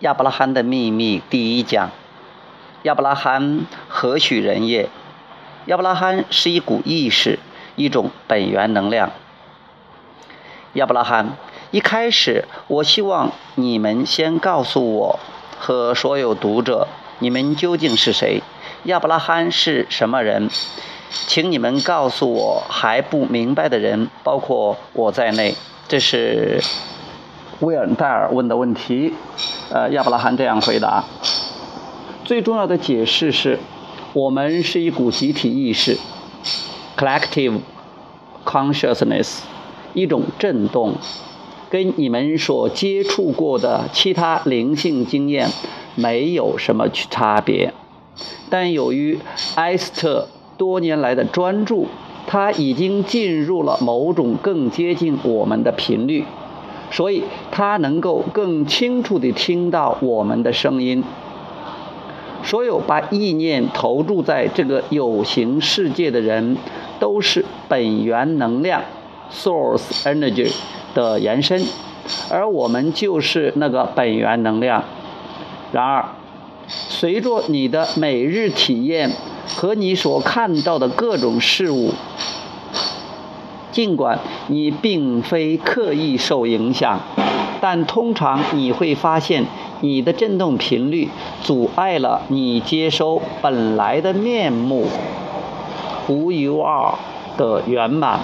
亚伯拉罕的秘密第一讲：亚伯拉罕何许人也？亚伯拉罕是一股意识，一种本源能量。亚伯拉罕，一开始，我希望你们先告诉我和所有读者，你们究竟是谁？亚伯拉罕是什么人？请你们告诉我还不明白的人，包括我在内。这是威尔戴尔问的问题。呃，亚伯拉罕这样回答：最重要的解释是，我们是一股集体意识 （collective consciousness），一种震动，跟你们所接触过的其他灵性经验没有什么差别。但由于埃斯特多年来的专注，他已经进入了某种更接近我们的频率。所以，他能够更清楚地听到我们的声音。所有把意念投注在这个有形世界的人，都是本源能量 （Source Energy） 的延伸，而我们就是那个本源能量。然而，随着你的每日体验和你所看到的各种事物，尽管你并非刻意受影响，但通常你会发现你的振动频率阻碍了你接收本来的面目 “Who you are” 的圆满，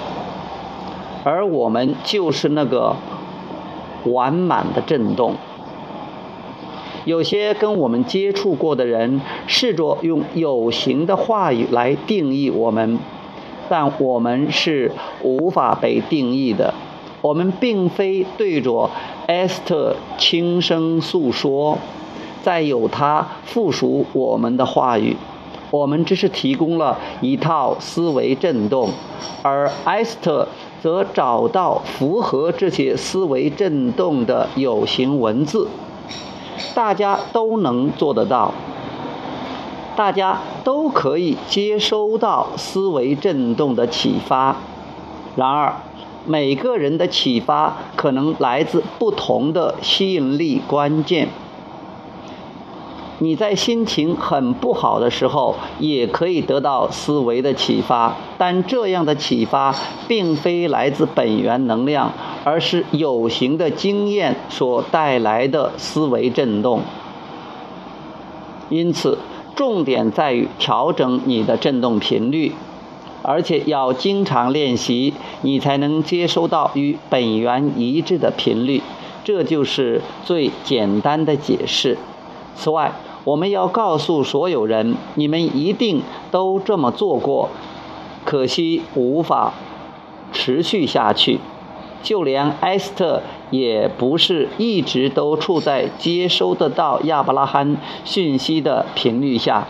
而我们就是那个完满的振动。有些跟我们接触过的人试着用有形的话语来定义我们。但我们是无法被定义的。我们并非对着埃斯特轻声诉说，再由他附属我们的话语。我们只是提供了一套思维振动，而埃斯特则找到符合这些思维振动的有形文字。大家都能做得到。大家都可以接收到思维振动的启发，然而每个人的启发可能来自不同的吸引力关键。你在心情很不好的时候也可以得到思维的启发，但这样的启发并非来自本源能量，而是有形的经验所带来的思维振动。因此。重点在于调整你的振动频率，而且要经常练习，你才能接收到与本源一致的频率。这就是最简单的解释。此外，我们要告诉所有人，你们一定都这么做过，可惜无法持续下去。就连埃斯特也不是一直都处在接收得到亚伯拉罕讯息的频率下，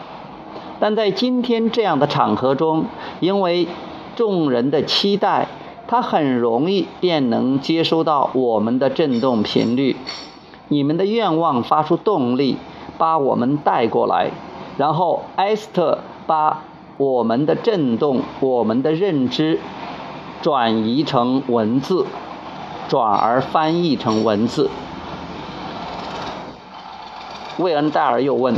但在今天这样的场合中，因为众人的期待，他很容易便能接收到我们的振动频率。你们的愿望发出动力，把我们带过来，然后埃斯特把我们的振动、我们的认知。转移成文字，转而翻译成文字。魏恩戴尔又问：“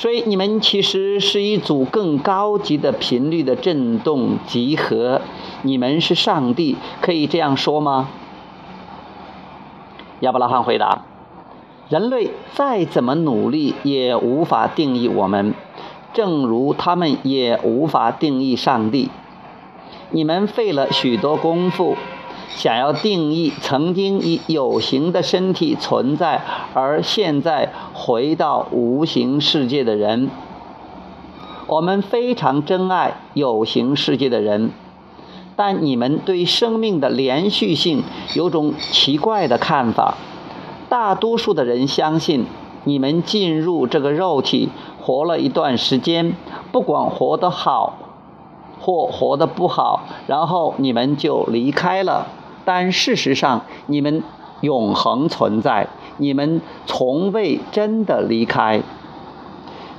所以你们其实是一组更高级的频率的振动集合？你们是上帝，可以这样说吗？”亚伯拉罕回答：“人类再怎么努力也无法定义我们，正如他们也无法定义上帝。”你们费了许多功夫，想要定义曾经以有形的身体存在，而现在回到无形世界的人。我们非常珍爱有形世界的人，但你们对生命的连续性有种奇怪的看法。大多数的人相信，你们进入这个肉体，活了一段时间，不管活得好。或活得不好，然后你们就离开了。但事实上，你们永恒存在，你们从未真的离开。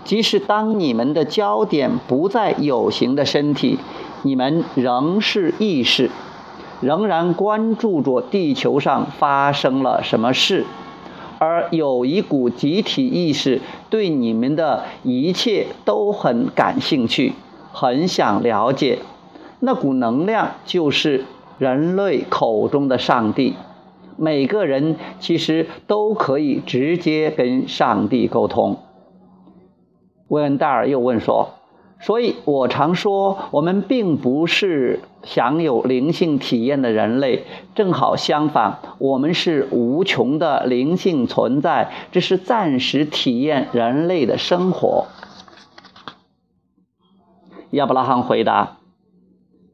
即使当你们的焦点不在有形的身体，你们仍是意识，仍然关注着地球上发生了什么事。而有一股集体意识对你们的一切都很感兴趣，很想了解。那股能量就是人类口中的上帝。每个人其实都可以直接跟上帝沟通。维恩戴尔又问说：“所以我常说，我们并不是享有灵性体验的人类，正好相反，我们是无穷的灵性存在，只是暂时体验人类的生活。”亚伯拉罕回答：“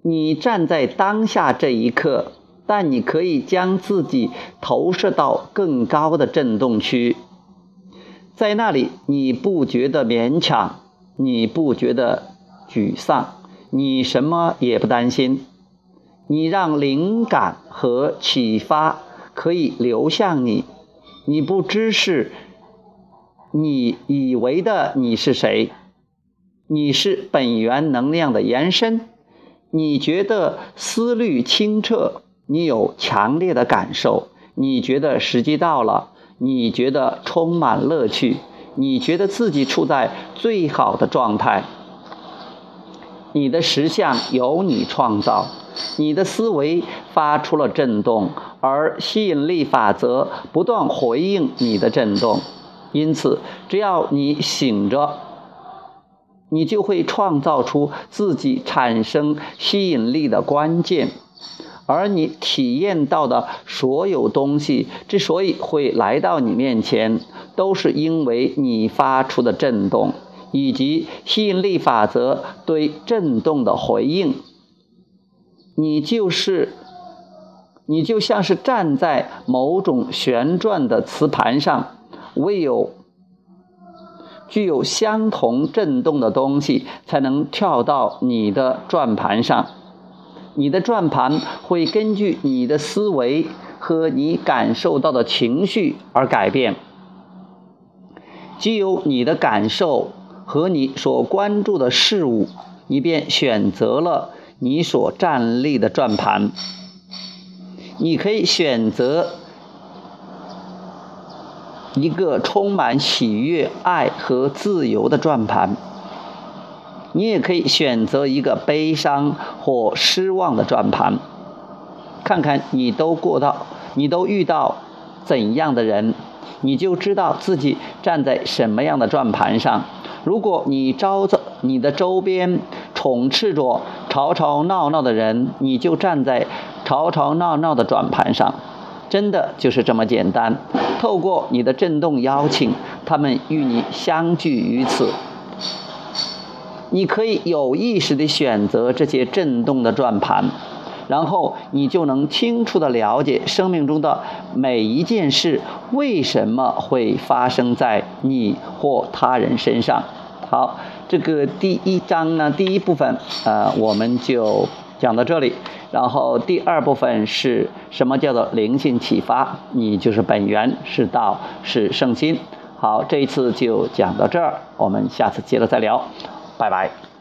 你站在当下这一刻。”但你可以将自己投射到更高的振动区，在那里你不觉得勉强，你不觉得沮丧，你什么也不担心，你让灵感和启发可以流向你，你不知是你以为的你是谁，你是本源能量的延伸，你觉得思虑清澈。你有强烈的感受，你觉得时机到了，你觉得充满乐趣，你觉得自己处在最好的状态。你的实相由你创造，你的思维发出了震动，而吸引力法则不断回应你的震动。因此，只要你醒着，你就会创造出自己产生吸引力的关键。而你体验到的所有东西之所以会来到你面前，都是因为你发出的震动，以及吸引力法则对震动的回应。你就是，你就像是站在某种旋转的磁盘上，唯有具有相同震动的东西，才能跳到你的转盘上。你的转盘会根据你的思维和你感受到的情绪而改变。既有你的感受和你所关注的事物，你便选择了你所站立的转盘。你可以选择一个充满喜悦、爱和自由的转盘。你也可以选择一个悲伤或失望的转盘，看看你都过到，你都遇到怎样的人，你就知道自己站在什么样的转盘上。如果你招着你的周边充斥着吵吵闹闹的人，你就站在吵吵闹闹的转盘上。真的就是这么简单。透过你的震动邀请，他们与你相聚于此。你可以有意识地选择这些震动的转盘，然后你就能清楚地了解生命中的每一件事为什么会发生在你或他人身上。好，这个第一章呢，第一部分，呃，我们就讲到这里。然后第二部分是什么叫做灵性启发？你就是本源，是道，是圣心。好，这一次就讲到这儿，我们下次接着再聊。拜拜。